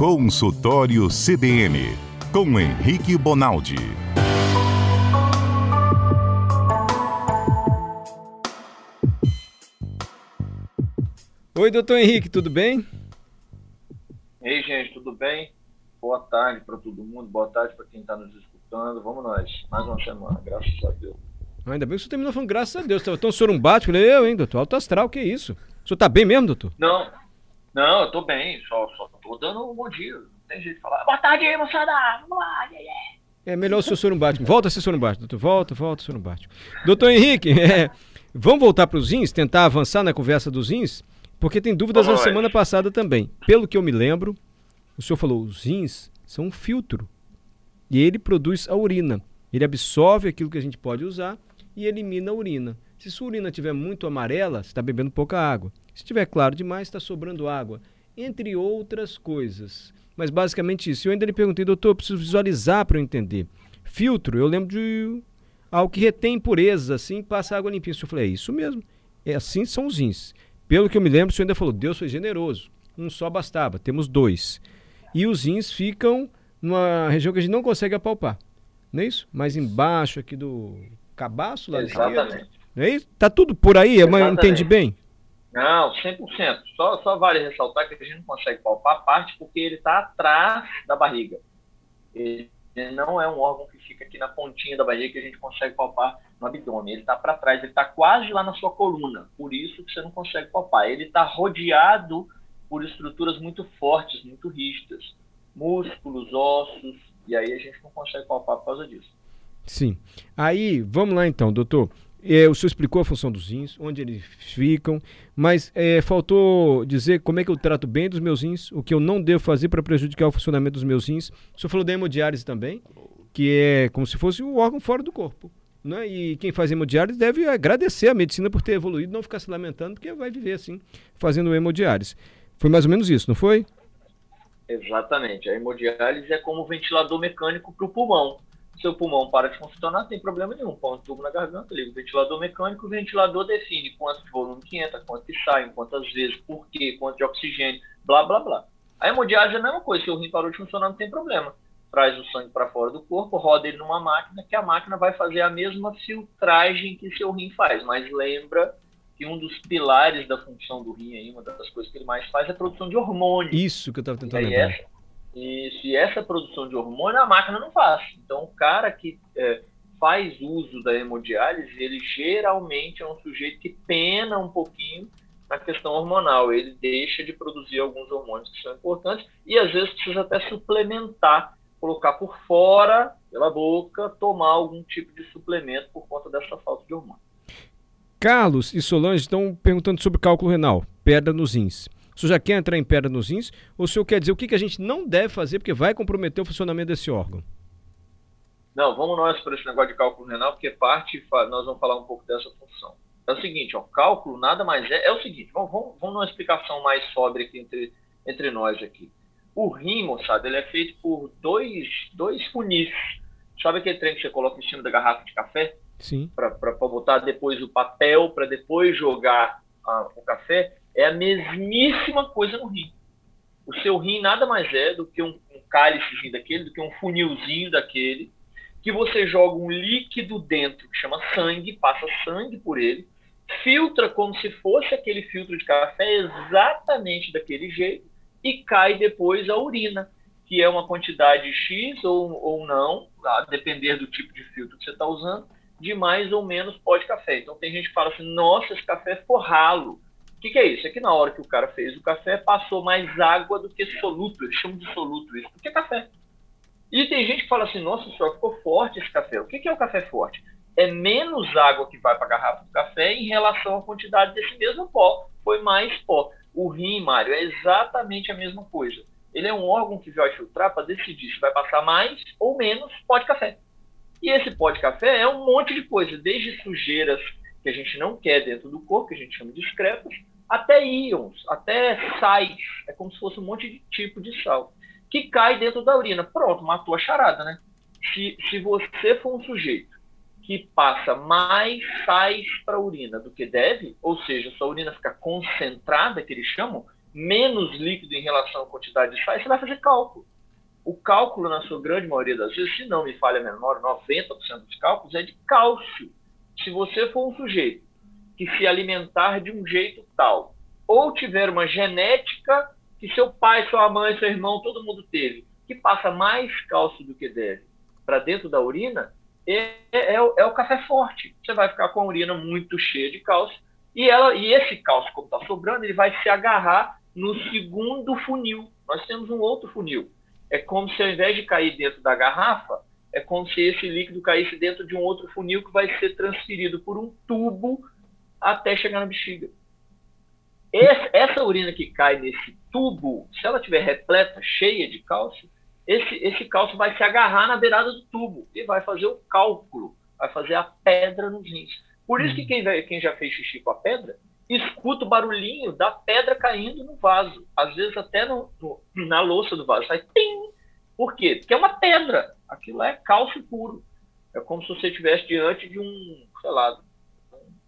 Consultório CBN, com Henrique Bonaldi. Oi, doutor Henrique, tudo bem? Ei, gente, tudo bem? Boa tarde para todo mundo, boa tarde para quem está nos escutando. Vamos nós, mais uma semana, graças a Deus. Ainda bem que o senhor terminou falando graças a Deus. Tão sorumbático, falei, eu, hein, doutor? Alto astral, que isso? O senhor tá bem mesmo, doutor? Não, não, eu tô bem, só, só tô dando um bom dia. Não tem jeito de falar. Boa tarde aí, moçada! Vamos lá, yeah. É melhor o senhor sorumbático. Volta a ser sorumbático, doutor. Volta, volta, sorumbático. Doutor Henrique, é, vamos voltar para os rins, tentar avançar na conversa dos rins? Porque tem dúvidas Vamos na lá. semana passada também. Pelo que eu me lembro, o senhor falou, os rins são um filtro. E ele produz a urina. Ele absorve aquilo que a gente pode usar e elimina a urina. Se sua urina estiver muito amarela, você está bebendo pouca água. Se estiver claro demais, está sobrando água. Entre outras coisas. Mas basicamente isso. Eu ainda lhe perguntei, doutor, eu preciso visualizar para eu entender. Filtro, eu lembro de algo que retém impureza, assim, passa água limpinha. Senhor falou, é isso mesmo. É assim são os rins. Pelo que eu me lembro, o senhor ainda falou, Deus foi generoso. Um só bastava, temos dois. E os rins ficam numa região que a gente não consegue apalpar. Não é isso? Mais embaixo aqui do cabaço, lá esquerdo. Não é isso? Tá tudo por aí? Eu Exatamente. entendi bem? Não, 100%. Só, só vale ressaltar que a gente não consegue palpar a parte porque ele está atrás da barriga. Ele não é um órgão que fica aqui na pontinha da barriga que a gente consegue palpar no abdômen. Ele está para trás, ele está quase lá na sua coluna. Por isso que você não consegue palpar. Ele está rodeado por estruturas muito fortes, muito rígidas. Músculos, ossos. E aí a gente não consegue palpar por causa disso. Sim. Aí, vamos lá então, doutor. É, o senhor explicou a função dos rins, onde eles ficam, mas é, faltou dizer como é que eu trato bem dos meus rins, o que eu não devo fazer para prejudicar o funcionamento dos meus rins. O senhor falou da hemodiálise também, que é como se fosse um órgão fora do corpo. Né? E quem faz hemodiálise deve agradecer a medicina por ter evoluído, não ficar se lamentando, porque vai viver assim, fazendo hemodiálise. Foi mais ou menos isso, não foi? Exatamente. A hemodiálise é como um ventilador mecânico para o pulmão. Seu pulmão para de funcionar, não tem problema nenhum. Põe um tubo na garganta, liga o ventilador mecânico, o ventilador define quanto de volume que entra, quanto que sai, quantas vezes, por quê, quanto de oxigênio, blá, blá, blá. A hemodiálise é a mesma coisa. Se o rim parou de funcionar, não tem problema. Traz o sangue para fora do corpo, roda ele numa máquina, que a máquina vai fazer a mesma filtragem que seu rim faz. Mas lembra que um dos pilares da função do rim, aí, uma das coisas que ele mais faz, é a produção de hormônios. Isso que eu estava E tentando aí lembrar. essa, e essa produção de hormônio a máquina não faz. Então, o cara que é, faz uso da hemodiálise, ele geralmente é um sujeito que pena um pouquinho na questão hormonal. Ele deixa de produzir alguns hormônios que são importantes e às vezes precisa até suplementar, colocar por fora, pela boca, tomar algum tipo de suplemento por conta dessa falta de hormônio. Carlos e Solange estão perguntando sobre cálculo renal, pedra nos rins. O senhor já quer entrar em pedra nos rins? Ou o senhor quer dizer o que, que a gente não deve fazer porque vai comprometer o funcionamento desse órgão? Não, vamos nós para esse negócio de cálculo renal, porque parte, nós vamos falar um pouco dessa função. É o seguinte, ó, cálculo nada mais é, é o seguinte, vamos, vamos, vamos numa explicação mais sóbria aqui entre, entre nós aqui. O rim, moçada, ele é feito por dois, dois funis. Sabe aquele trem que você coloca em cima da garrafa de café? Sim. para botar depois o papel, para depois jogar ah, o café, é a mesmíssima coisa no rim. O seu rim nada mais é do que um, um cálicezinho daquele, do que um funilzinho daquele, que você joga um líquido dentro que chama sangue, passa sangue por ele, filtra como se fosse aquele filtro de café exatamente daquele jeito e cai depois a urina, que é uma quantidade X ou, ou não, a depender do tipo de filtro que você está usando, de mais ou menos pó de café. Então tem gente que fala assim, nossa, esse café ficou ralo. O que, que é isso? É que na hora que o cara fez o café, passou mais água do que soluto. Eles chamam de soluto isso, porque é café. E tem gente que fala assim, nossa senhora, ficou forte esse café. O que, que é o café forte? É menos água que vai para a garrafa do café em relação à quantidade desse mesmo pó. Foi mais pó. O rim, Mário, é exatamente a mesma coisa. Ele é um órgão que vai filtrar para decidir se vai passar mais ou menos pó de café. E esse pó de café é um monte de coisa, desde sujeiras que a gente não quer dentro do corpo, que a gente chama de excretas, até íons, até sais. É como se fosse um monte de tipo de sal. Que cai dentro da urina. Pronto, matou a charada, né? Se, se você for um sujeito que passa mais sais para a urina do que deve, ou seja, sua urina fica concentrada, que eles chamam, menos líquido em relação à quantidade de sais, você vai fazer cálculo. O cálculo, na sua grande maioria das vezes, se não me falha a memória, 90% dos cálculos é de cálcio. Se você for um sujeito que se alimentar de um jeito tal, ou tiver uma genética que seu pai, sua mãe, seu irmão, todo mundo teve, que passa mais cálcio do que deve para dentro da urina, é, é, é, o, é, o café forte. Você vai ficar com a urina muito cheia de cálcio e, ela, e esse cálcio, como está sobrando, ele vai se agarrar no segundo funil. Nós temos um outro funil. É como se ao invés de cair dentro da garrafa, é como se esse líquido caísse dentro de um outro funil que vai ser transferido por um tubo até chegar na bexiga. Esse, essa urina que cai nesse tubo, se ela estiver repleta, cheia de cálcio, esse, esse cálcio vai se agarrar na beirada do tubo e vai fazer o cálculo, vai fazer a pedra nos rins. Por isso que quem, quem já fez xixi com a pedra, escuta o barulhinho da pedra caindo no vaso. Às vezes até no, no, na louça do vaso. Sai tim! Por quê? Porque é uma pedra. Aquilo é cálcio puro. É como se você estivesse diante de um, sei lá,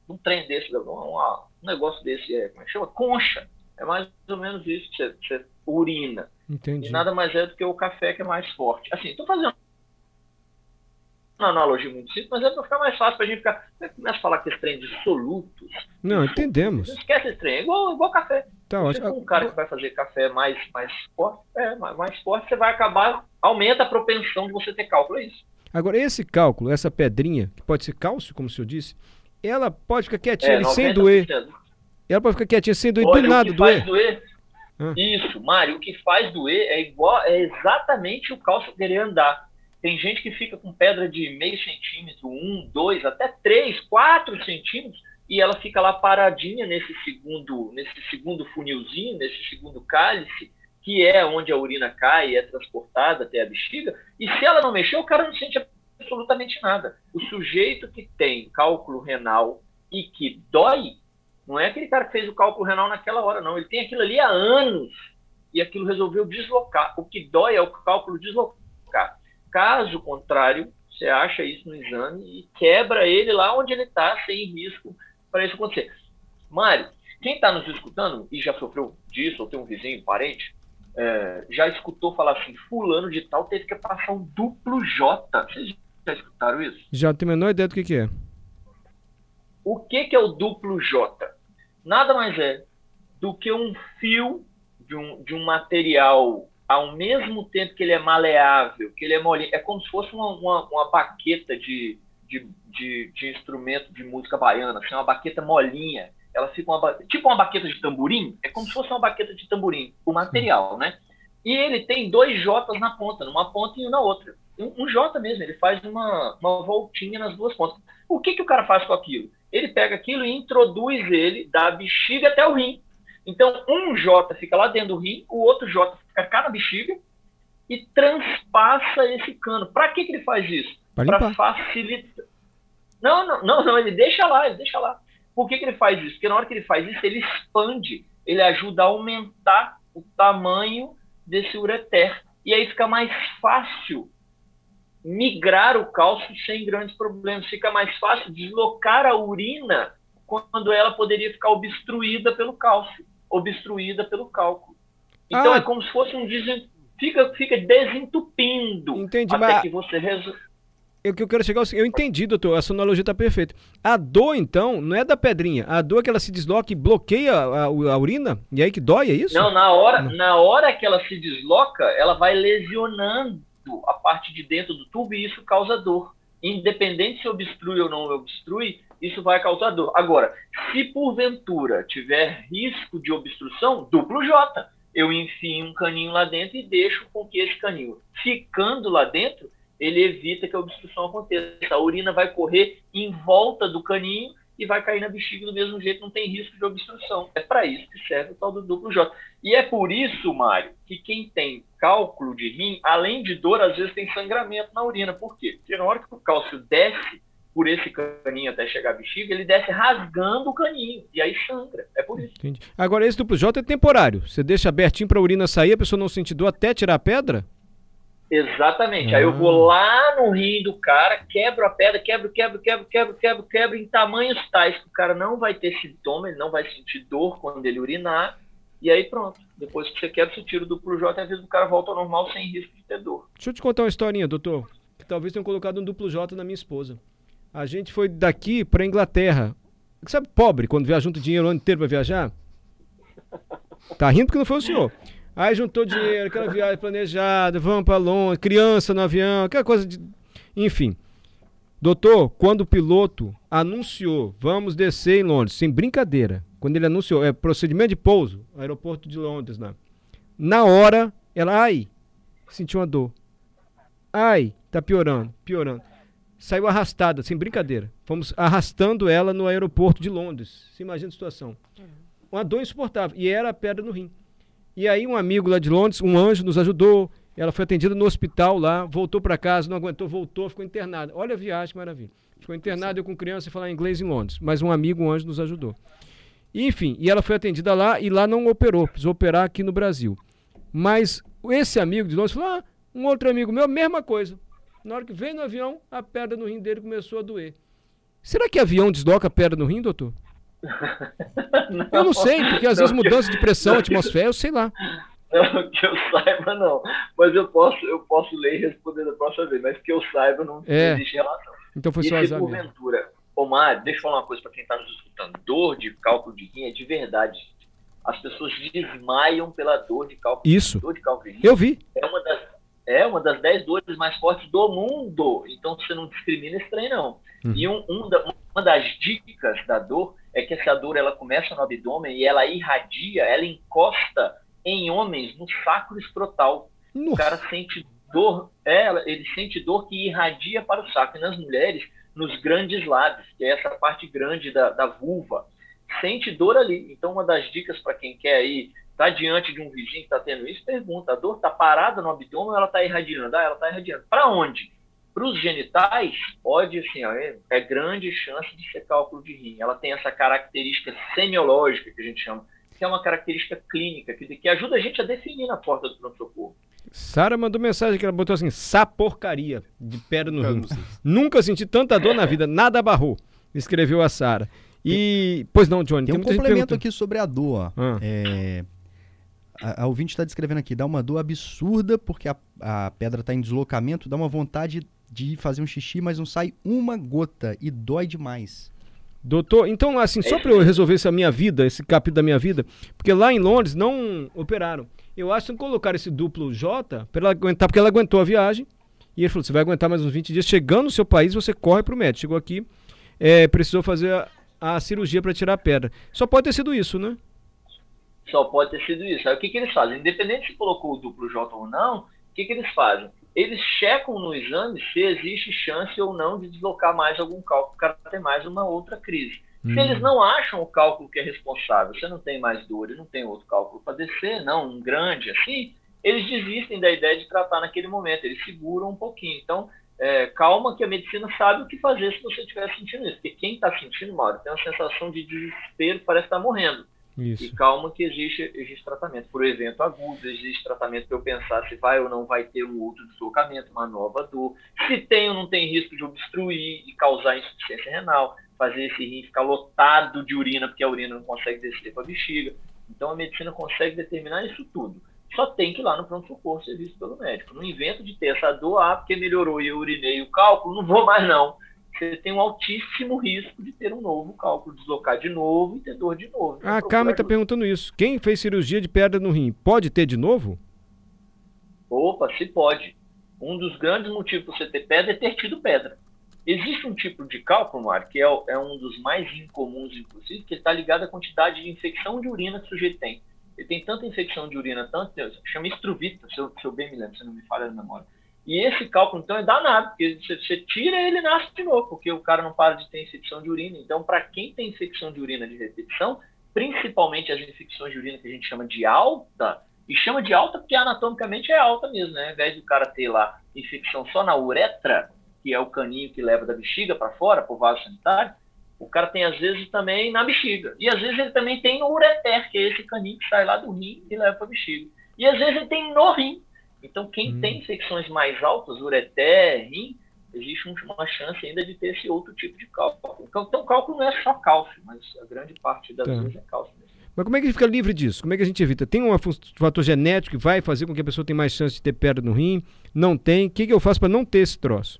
um, trem desse, um negócio desse, é, como é que chama? Concha. É mais ou menos isso que você, você urina. Entendi. E nada mais é do que o café que é mais forte. Assim, estou fazendo uma analogia muito simples, mas é para ficar mais fácil para a gente ficar. Você começa a falar que esse trem de solutos. Não, entendemos. Não esquece esse trem, é igual, igual café. Tá ótimo. Se um cara que vai fazer café mais, mais forte, é, mais, mais forte, você vai acabar, aumenta a propensão de você ter cálculo, é isso. Agora, esse cálculo, essa pedrinha, que pode ser cálcio, como o senhor disse, ela pode ficar quietinha é, ali, sem doer. Ela pode ficar quietinha sem doer, Olha, do nada doer. doer ah. Isso, Mário, o que faz doer é igual, é exatamente o cálcio querer andar. Tem gente que fica com pedra de meio centímetro, um, dois, até três, quatro centímetros, e ela fica lá paradinha nesse segundo, nesse segundo funilzinho, nesse segundo cálice, que é onde a urina cai e é transportada até a bexiga, e se ela não mexer, o cara não sente absolutamente nada. O sujeito que tem cálculo renal e que dói, não é aquele cara que fez o cálculo renal naquela hora, não. Ele tem aquilo ali há anos e aquilo resolveu deslocar. O que dói é o cálculo deslocar. Caso contrário, você acha isso no exame e quebra ele lá onde ele está, sem risco para isso acontecer. Mário, quem está nos escutando e já sofreu disso, ou tem um vizinho, parente, é, já escutou falar assim: Fulano de Tal teve que passar um duplo J. Vocês já escutaram isso? Já tenho a menor ideia do que, que é. O que, que é o duplo J? Nada mais é do que um fio de um, de um material ao mesmo tempo que ele é maleável, que ele é molinho, é como se fosse uma, uma, uma baqueta de, de, de, de, instrumento de música baiana, assim, uma baqueta molinha. Ela fica uma, tipo uma baqueta de tamborim, é como se fosse uma baqueta de tamborim, o material, né? E ele tem dois J's na ponta, numa ponta e na outra. Um, um J mesmo, ele faz uma, uma voltinha nas duas pontas. O que, que o cara faz com aquilo? Ele pega aquilo e introduz ele da bexiga até o rim. Então, um J fica lá dentro do rim, o outro J fica cá na bexiga e transpassa esse cano. Para que, que ele faz isso? Para facilitar. Não, não, não, não, ele deixa lá, ele deixa lá. Por que, que ele faz isso? Porque na hora que ele faz isso, ele expande, ele ajuda a aumentar o tamanho desse ureter. E aí fica mais fácil migrar o cálcio sem grandes problemas. Fica mais fácil deslocar a urina quando ela poderia ficar obstruída pelo cálcio obstruída pelo cálculo. Então ah. é como se fosse um desen... fica, fica desentupindo Entendi, até mas... que você resolve. Eu que eu quero chegar eu entendi, doutor, a sua analogia está perfeita. A dor, então, não é da pedrinha. A dor é que ela se desloca e bloqueia a, a, a urina? E aí que dói, é isso? Não, na hora, não. na hora que ela se desloca, ela vai lesionando a parte de dentro do tubo e isso causa dor. Independente se obstrui ou não obstrui, isso vai causar dor. Agora, se porventura tiver risco de obstrução, duplo J. Eu enfio um caninho lá dentro e deixo com que esse caninho, ficando lá dentro, ele evita que a obstrução aconteça. A urina vai correr em volta do caninho e vai cair na bexiga do mesmo jeito, não tem risco de obstrução. É para isso que serve o tal do duplo J. E é por isso, Mário, que quem tem cálculo de rim, além de dor, às vezes tem sangramento na urina. Por quê? Porque na hora que o cálcio desce, por esse caninho até chegar à bexiga, ele desce rasgando o caninho. E aí sangra. É por isso. Entendi. Agora, esse duplo J é temporário. Você deixa abertinho para a urina sair, a pessoa não sentir dor até tirar a pedra? Exatamente. Aí eu vou ah. lá no rim do cara, quebro a pedra, quebro, quebro, quebro, quebro, quebro, quebro em tamanhos tais que o cara não vai ter sintoma, ele não vai sentir dor quando ele urinar. E aí pronto. Depois que você quebra, você tira o duplo J e às vezes o cara volta ao normal sem risco de ter dor. Deixa eu te contar uma historinha, doutor. Que talvez tenham colocado um duplo J na minha esposa. A gente foi daqui para Inglaterra. Sabe, pobre, quando viaja junto dinheiro o ano inteiro para viajar? Tá rindo porque não foi o senhor. Aí juntou dinheiro, aquela viagem planejada, vamos para Londres, criança no avião, aquela coisa de. Enfim. Doutor, quando o piloto anunciou, vamos descer em Londres, sem brincadeira, quando ele anunciou, é procedimento de pouso, aeroporto de Londres lá. Na hora, ela, ai, sentiu uma dor. Ai, tá piorando, piorando. Saiu arrastada, sem brincadeira. Fomos arrastando ela no aeroporto de Londres. Você imagina a situação. Uma dor insuportável. E era a pedra no rim. E aí um amigo lá de Londres, um anjo, nos ajudou. Ela foi atendida no hospital lá, voltou para casa, não aguentou, voltou, ficou internada. Olha a viagem, maravilha. Ficou internada, eu com criança e falar inglês em Londres. Mas um amigo, um anjo, nos ajudou. Enfim, e ela foi atendida lá e lá não operou, precisou operar aqui no Brasil. Mas esse amigo de Londres falou: ah, um outro amigo meu, mesma coisa. Na hora que veio no avião, a pedra no rim dele começou a doer. Será que avião desloca a pedra no rim, doutor? Não, eu não sei, porque às vezes mudança de pressão, atmosfera, eu sei lá. Não, que eu saiba, não. Mas eu posso, eu posso ler e responder da próxima vez, mas que eu saiba, não, é. existe relação. Então foi e só se azar porventura, Omar, deixa eu falar uma coisa para quem está nos escutando. Dor de cálculo de rim é de verdade. As pessoas desmaiam pela dor de cálculo. Isso. Dor de cálculo de rim. Eu vi. É uma das, é uma das dez dores mais fortes do mundo. Então você não discrimina esse trem, não. Uhum. E um, um da, uma das dicas da dor é que essa dor ela começa no abdômen e ela irradia, ela encosta em homens no sacro escrotal. Nossa. O cara sente dor, é, ele sente dor que irradia para o saco. E nas mulheres, nos grandes lábios, que é essa parte grande da, da vulva. Sente dor ali. Então, uma das dicas para quem quer aí, tá diante de um vizinho que está tendo isso, pergunta: a dor está parada no abdômen ou ela está irradiando? Ah, ela está irradiando. Para onde? Para os genitais, pode, assim, ó, é, é, grande chance de ser cálculo de rim. Ela tem essa característica semiológica que a gente chama, que é uma característica clínica, que, que ajuda a gente a definir na porta do pronto-socorro. Sara mandou mensagem que ela botou assim: saporcaria de pedra no rim. Nunca senti tanta dor na vida, nada abarrou. Escreveu a Sara. E. Pois não, Johnny. Tem, tem um complemento aqui sobre a dor. Ah. É, a, a ouvinte está descrevendo aqui: dá uma dor absurda porque a, a pedra está em deslocamento, dá uma vontade de fazer um xixi, mas não sai uma gota e dói demais. Doutor, então, assim, só para eu resolver essa minha vida, esse capítulo da minha vida, porque lá em Londres não operaram. Eu acho que colocar esse duplo J para ela aguentar, porque ela aguentou a viagem. E ele falou: você vai aguentar mais uns 20 dias. Chegando no seu país, você corre para o médico. Chegou aqui, é, precisou fazer a, a cirurgia para tirar a pedra. Só pode ter sido isso, né? Só pode ter sido isso. Aí o que, que eles fazem? Independente se colocou o duplo J ou não, o que, que eles fazem? Eles checam no exame se existe chance ou não de deslocar mais algum cálculo, o cara ter mais uma outra crise. Hum. Se eles não acham o cálculo que é responsável, você não tem mais dor e não tem outro cálculo para descer, não, um grande assim, eles desistem da ideia de tratar naquele momento, eles seguram um pouquinho. Então, é, calma que a medicina sabe o que fazer se você estiver sentindo isso. Porque quem está sentindo, Mauro, tem uma sensação de desespero, parece estar morrendo. Isso. E calma que existe, existe tratamento. Por evento agudo, existe tratamento para eu pensar se vai ou não vai ter um outro deslocamento, uma nova dor. Se tem ou não tem risco de obstruir e causar insuficiência renal, fazer esse rim ficar lotado de urina, porque a urina não consegue descer para a bexiga. Então a medicina consegue determinar isso tudo. Só tem que ir lá no pronto-socorro ser visto pelo médico. Não invento de ter essa dor, ah, porque melhorou e eu urinei o cálculo, não vou mais não você tem um altíssimo risco de ter um novo cálculo, deslocar de novo e ter dor de novo. Ah, a Carmen está perguntando isso. Quem fez cirurgia de pedra no rim, pode ter de novo? Opa, se pode. Um dos grandes motivos para você ter pedra é ter tido pedra. Existe um tipo de cálculo, Mar, que é, é, um dos mais incomuns, inclusive, que está ligado à quantidade de infecção de urina que o sujeito tem. Ele tem tanta infecção de urina, tanto, chama estruvita, se eu, se eu bem me lembro, se não me falha a memória e esse cálculo, então, é danado, porque você, tira ele nasce de novo, porque o cara não para de ter infecção de urina. Então, para quem tem infecção de urina de repetição, principalmente as infecções de urina que a gente chama de alta, e chama de alta porque anatomicamente é alta mesmo, né? Ao invés do cara ter lá infecção só na uretra, que é o caninho que leva da bexiga para fora, para o vaso sanitário, o cara tem às vezes também na bexiga. E às vezes ele também tem no ureter, que é esse caninho que sai lá do rim e leva para a bexiga. E às vezes ele tem no rim, então, quem hum. tem infecções mais altas, ureter, rim, existe uma chance ainda de ter esse outro tipo de cálculo. Então, então o cálculo não é só cálcio, mas a grande parte das tá. vezes é cálcio mesmo. Mas como é que ele fica livre disso? Como é que a gente evita? Tem um fator genético que vai fazer com que a pessoa tenha mais chance de ter pedra no rim? Não tem. O que, que eu faço para não ter esse troço?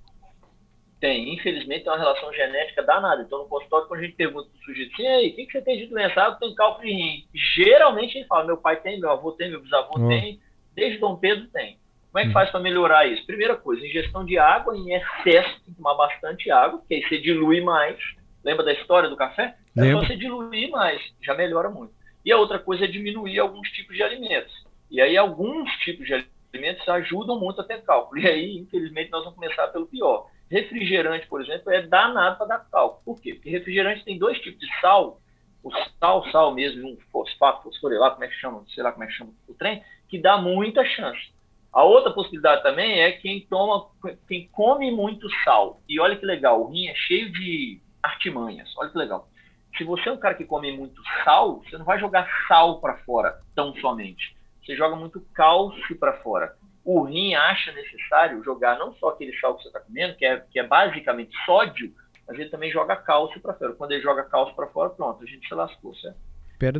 Tem, infelizmente tem uma relação genética danada. Então no consultório, quando a gente pergunta para o sujeito assim, aí, o que, que você tem de doença? Ah, eu tenho cálculo de rim. Geralmente ele fala, meu pai tem, meu avô tem, meu bisavô oh. tem, desde Dom Pedro tem. Como é que hum. faz para melhorar isso? Primeira coisa, ingestão de água em excesso, tem que tomar bastante água, porque aí você dilui mais. Lembra da história do café? É só você diluir mais, já melhora muito. E a outra coisa é diminuir alguns tipos de alimentos. E aí alguns tipos de alimentos ajudam muito a ter cálculo. E aí, infelizmente, nós vamos começar pelo pior. Refrigerante, por exemplo, é danado para dar cálculo. Por quê? Porque refrigerante tem dois tipos de sal, o sal, sal mesmo, um fosfato, fosforilato, como é que chama, sei lá como é que chama o trem, que dá muita chance. A outra possibilidade também é quem toma, quem come muito sal. E olha que legal, o rim é cheio de artimanhas. Olha que legal. Se você é um cara que come muito sal, você não vai jogar sal para fora tão somente. Você joga muito cálcio para fora. O rim acha necessário jogar não só aquele sal que você está comendo, que é, que é basicamente sódio, mas ele também joga cálcio para fora. Quando ele joga cálcio para fora, pronto, a gente se lascou, certo?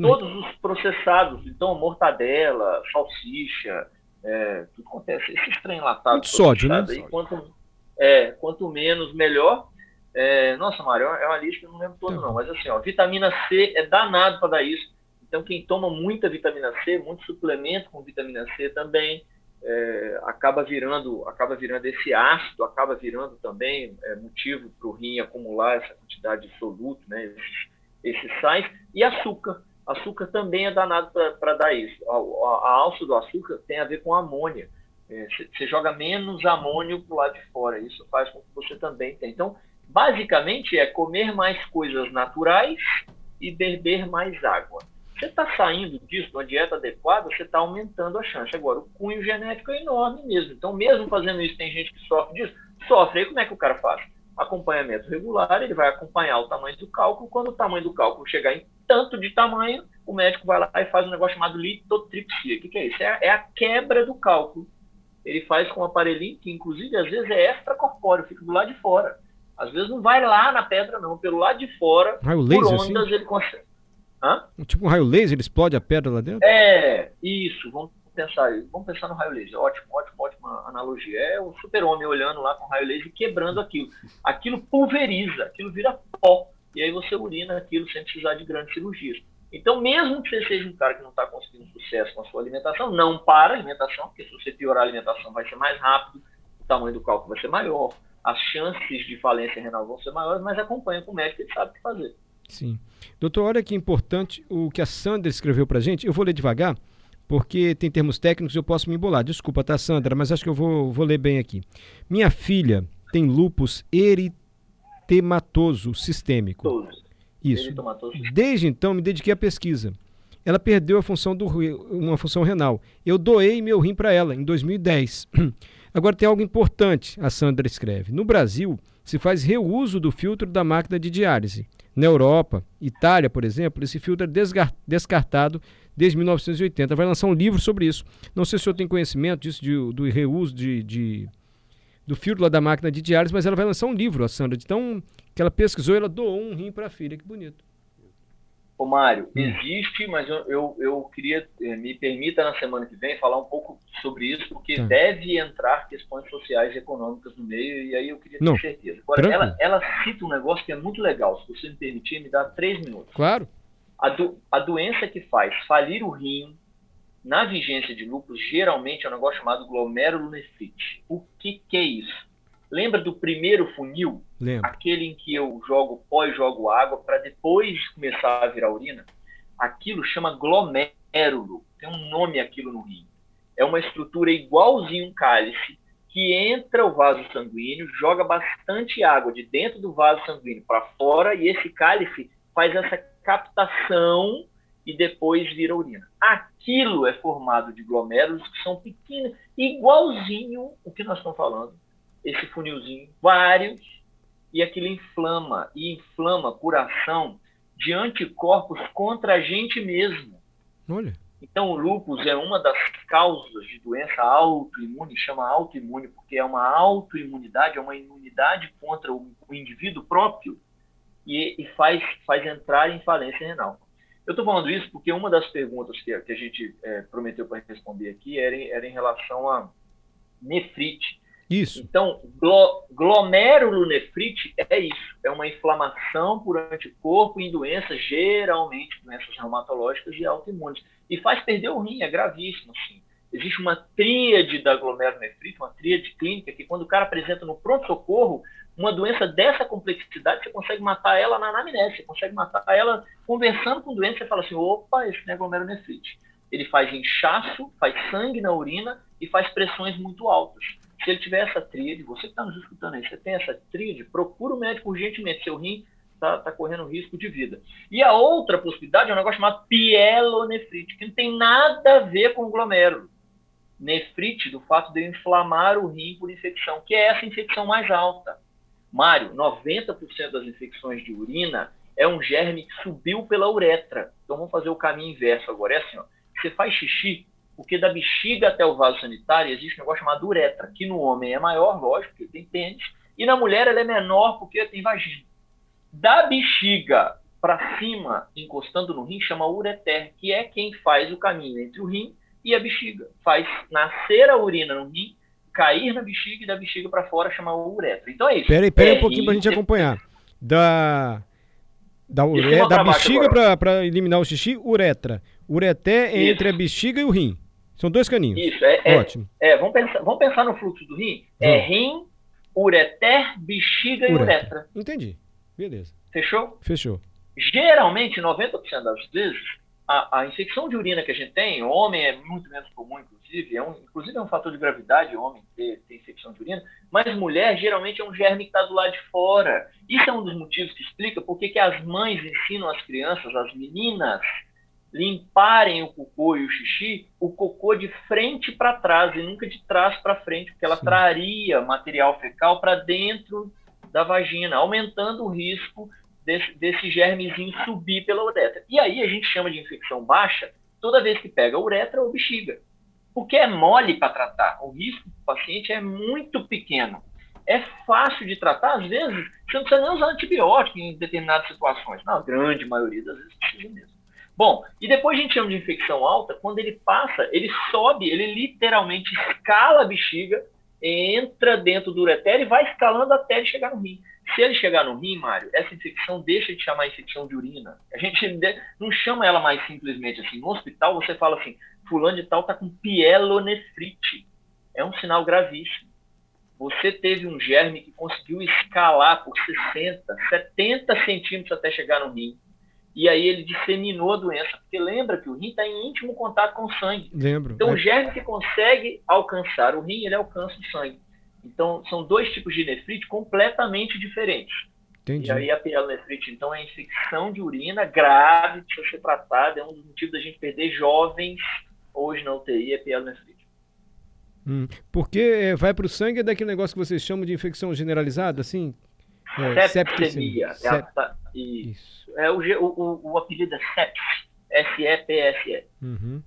Todos os processados, então mortadela, salsicha, é, tudo acontece. Esses trem latados. Muito sódio, né? Aí, quanto, é, quanto menos, melhor. É, nossa, Mário, é uma lista que eu não lembro todo, não. Mas assim, ó, vitamina C é danado para dar isso. Então, quem toma muita vitamina C, muito suplemento com vitamina C também, é, acaba virando acaba virando esse ácido, acaba virando também é, motivo para o rim acumular essa quantidade de soluto, né, esses, esses sais, e açúcar. Açúcar também é danado para dar isso. A, a, a, alça do açúcar tem a ver com amônia. Você é, joga menos amônio para o lado de fora. Isso faz com que você também tenha. Então, basicamente é comer mais coisas naturais e beber mais água. Você está saindo disso, uma dieta adequada, você está aumentando a chance. Agora, o cunho genético é enorme mesmo. Então, mesmo fazendo isso, tem gente que sofre disso. Sofre. Aí, como é que o cara faz? Acompanhamento regular, ele vai acompanhar o tamanho do cálculo. Quando o tamanho do cálculo chegar em tanto de tamanho, o médico vai lá e faz um negócio chamado litotripsia. O que, que é isso? É, é, a quebra do cálculo. Ele faz com um aparelhinho que, inclusive, às vezes é extracorpóreo, fica do lado de fora. Às vezes não vai lá na pedra, não. Pelo lado de fora, raio laser, por ondas, assim? ele consegue. Hã? Tipo um raio laser, ele explode a pedra lá dentro? É, isso. Vamos pensar, vamos pensar no raio laser. Ótimo, ótimo, ótima analogia. É o super-homem olhando lá com o raio laser e quebrando aquilo. Aquilo pulveriza, aquilo vira pó. E aí você urina aquilo sem precisar de grandes cirurgias. Então, mesmo que você seja um cara que não está conseguindo sucesso com a sua alimentação, não para a alimentação, porque se você piorar a alimentação vai ser mais rápido, o tamanho do cálculo vai ser maior, as chances de falência renal vão ser maiores, mas acompanha com o médico, ele sabe o que fazer. Sim. Doutor, olha que importante o que a Sandra escreveu para gente. Eu vou ler devagar, porque tem termos técnicos e eu posso me embolar. Desculpa, tá, Sandra, mas acho que eu vou, vou ler bem aqui. Minha filha tem lupus eritematoso sistêmico. Todos. Isso. Desde então me dediquei à pesquisa. Ela perdeu a função do uma função renal. Eu doei meu rim para ela em 2010. Agora tem algo importante, a Sandra escreve. No Brasil, se faz reuso do filtro da máquina de diálise. Na Europa, Itália, por exemplo, esse filtro é descartado desde 1980. Vai lançar um livro sobre isso. Não sei se o senhor tem conhecimento disso, de, do reuso de, de, do filtro lá da máquina de diálise, mas ela vai lançar um livro, a Sandra. Então, que ela pesquisou, ela doou um rim para a filha. Que bonito. Ô Mário, hum. existe, mas eu, eu, eu, queria, eh, me permita na semana que vem falar um pouco sobre isso, porque tá. deve entrar questões sociais e econômicas no meio, e aí eu queria ter Não. certeza. Agora, ela, ela, cita um negócio que é muito legal, se você me permitir, me dá três minutos. Claro. A, do, a doença que faz falir o rim na vigência de lúpus, geralmente é um negócio chamado glomerulonefrite. O que, que é isso? Lembra do primeiro funil? Lembro. Aquele em que eu jogo pó e jogo água para depois começar a virar urina? Aquilo chama glomérulo. Tem um nome aquilo no rim. É uma estrutura igualzinho um cálice que entra o vaso sanguíneo, joga bastante água de dentro do vaso sanguíneo para fora e esse cálice faz essa captação e depois vira urina. Aquilo é formado de glomérulos que são pequenos, igualzinho o que nós estamos falando esse funilzinho, vários, e aquilo inflama, e inflama por ação de anticorpos contra a gente mesmo. Olha. Então, o lúpus é uma das causas de doença autoimune, chama autoimune, porque é uma autoimunidade, é uma imunidade contra o, o indivíduo próprio e, e, faz, faz entrar em falência renal. Eu estou falando isso porque uma das perguntas que, que a gente é, prometeu para responder aqui era, era em relação a nefrite. Isso. Então, glo, glomerulonefrite é isso, é uma inflamação por anticorpo em doenças, geralmente doenças reumatológicas e autoimunes. E faz perder o rim, é gravíssimo, sim. Existe uma tríade da glomerulonefrite, uma tríade clínica, que quando o cara apresenta no pronto-socorro uma doença dessa complexidade, você consegue matar ela na anamnese, você consegue matar ela conversando com o doente, você fala assim, opa, esse não é glomerulonefrite. Ele faz inchaço, faz sangue na urina e faz pressões muito altas. Se ele tiver essa tríade, você que está nos escutando aí, você tem essa tríade, procura o médico urgentemente, seu rim está tá correndo risco de vida. E a outra possibilidade é um negócio chamado pielonefrite, que não tem nada a ver com glomérulo. Nefrite, do fato de eu inflamar o rim por infecção, que é essa infecção mais alta. Mário, 90% das infecções de urina é um germe que subiu pela uretra. Então vamos fazer o caminho inverso agora. É assim, ó. Você faz xixi, porque da bexiga até o vaso sanitário existe um negócio chamado uretra, que no homem é maior, lógico, porque tem pênis, e na mulher ela é menor porque tem vagina. Da bexiga para cima, encostando no rim, chama ureter, que é quem faz o caminho entre o rim e a bexiga. Faz nascer a urina no rim cair na bexiga e da bexiga para fora chamar uretra. Então é isso. Peraí, peraí é, um pouquinho para a gente acompanhar. Da, da, ure... da bexiga para eliminar o xixi, uretra. Ureté é entre a bexiga e o rim. São dois caninhos. Isso, é. é Ótimo. É, vamos, pensar, vamos pensar no fluxo do rim. É rim, ureter, bexiga uretra. e uretra. Entendi. Beleza. Fechou? Fechou. Geralmente, 90% das vezes, a, a, infecção de urina que a gente tem, homem é muito menos comum, inclusive, é um, inclusive é um fator de gravidade homem ter, ter infecção de urina, mas mulher geralmente é um germe que está do lado de fora. Isso é um dos motivos que explica por que as mães ensinam as crianças, as meninas, limparem o cocô e o xixi, o cocô de frente para trás e nunca de trás para frente, porque ela Sim. traria material fecal para dentro da vagina, aumentando o risco desse, desse germezinho subir pela uretra. E aí a gente chama de infecção baixa toda vez que pega uretra ou bexiga. Porque é mole para tratar. O risco do paciente é muito pequeno. É fácil de tratar, às vezes, você não precisa nem usar antibiótico em determinadas situações. Na grande maioria das vezes precisa mesmo. Bom, e depois a gente chama de infecção alta, quando ele passa, ele sobe, ele literalmente escala a bexiga, entra dentro do ureter e vai escalando até ele chegar no rim. Se ele chegar no rim, Mário, essa infecção deixa de chamar infecção de urina. A gente não chama ela mais simplesmente assim. No hospital você fala assim, fulano de tal está com pielonefrite. É um sinal gravíssimo. Você teve um germe que conseguiu escalar por 60, 70 centímetros até chegar no rim. E aí ele disseminou a doença. Porque lembra que o rim está em íntimo contato com o sangue. Lembro. Então, é. o germe que consegue alcançar o rim, ele alcança o sangue. Então, são dois tipos de nefrite completamente diferentes. Entendi. E aí a pielonefrite, então, é infecção de urina grave, precisa ser tratada, é um dos motivos da gente perder jovens hoje na UTI, é pielonefrite. Hum, porque é, vai para o sangue é daquele negócio que vocês chamam de infecção generalizada, assim? É, septicemia. É Sep... Isso. É, o, o, o apelido é sepsis. S-E-P-S-E. Uhum.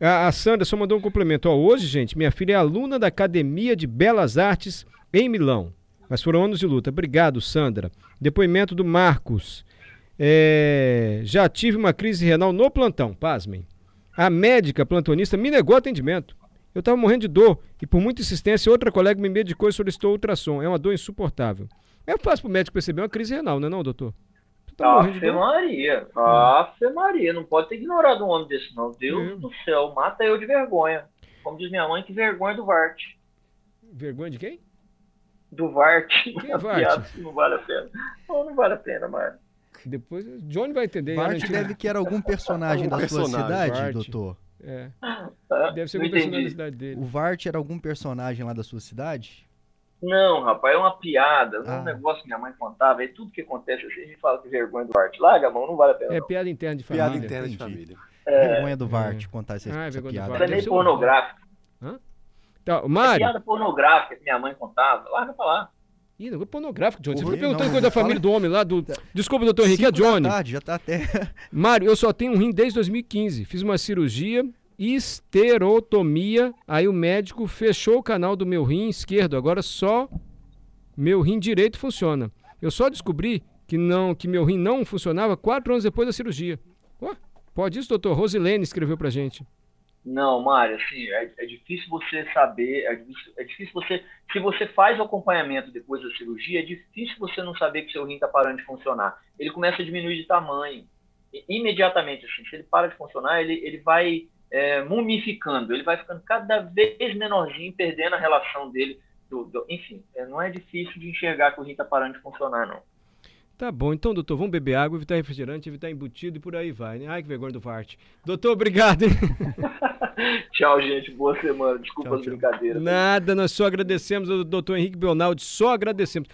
A, a Sandra só mandou um complemento. Ó, hoje, gente, minha filha é aluna da Academia de Belas Artes em Milão. Mas foram anos de luta. Obrigado, Sandra. Depoimento do Marcos. É, já tive uma crise renal no plantão, pasmem. A médica plantonista me negou atendimento. Eu estava morrendo de dor e, por muita insistência, outra colega me medicou e solicitou ultrassom. É uma dor insuportável. É fácil para o médico perceber uma crise renal, não é, não, doutor? Tá Ave Maria. Ave Maria. Não pode ter ignorado um homem desse, não. Deus hum. do céu, mata eu de vergonha. Como diz minha mãe, que vergonha do Vart. Vergonha de quem? Do Vart. Quem é Vart? Não vale a pena. Não, não vale a pena, mano. Depois, Johnny vai entender. Vart deve que era algum personagem algum da personagem. sua cidade, Vart. doutor. É. Deve ser algum personagem da cidade dele. O Vart era algum personagem lá da sua cidade? Não, rapaz, é uma piada, ah. um negócio que minha mãe contava, e tudo que acontece assim, a gente fala que vergonha do Vart. Larga a mão, não vale a pena. É piada interna de família. Piada interna de família. É... Vergonha do Vart é. contar essa, ah, essa piada. Isso é meio pornográfico. Hã? Então, Mário... É piada pornográfica que minha mãe contava. Larga pra lá. Ih, não é pornográfico, Johnny. Você foi perguntando coisa da família do homem lá, do... Desculpa, doutor Henrique, é Johnny. Tarde, já tá até... Mário, eu só tenho um rim desde 2015. Fiz uma cirurgia esterotomia. Aí o médico fechou o canal do meu rim esquerdo. Agora só meu rim direito funciona. Eu só descobri que não, que meu rim não funcionava quatro anos depois da cirurgia. Pode isso, doutor? Rosilene escreveu pra gente. Não, Mário, assim, é, é, difícil você saber, é difícil, é difícil, você, se você faz o acompanhamento depois da cirurgia, é difícil você não saber que seu rim está parando de funcionar. Ele começa a diminuir de tamanho, imediatamente, assim, se ele para de funcionar, ele, ele vai é, mumificando, ele vai ficando cada vez menorzinho, perdendo a relação dele, do, do enfim, é, não é difícil de enxergar que o rim está parando de funcionar, não. Tá bom, então, doutor, vamos beber água, evitar refrigerante, evitar embutido e por aí vai, né? Ai, que vergonha do Vart. Doutor, obrigado, hein? tchau, gente. Boa semana. Desculpa tchau, as brincadeiras. Nada, nós só agradecemos ao doutor Henrique Bionaldi, só agradecemos.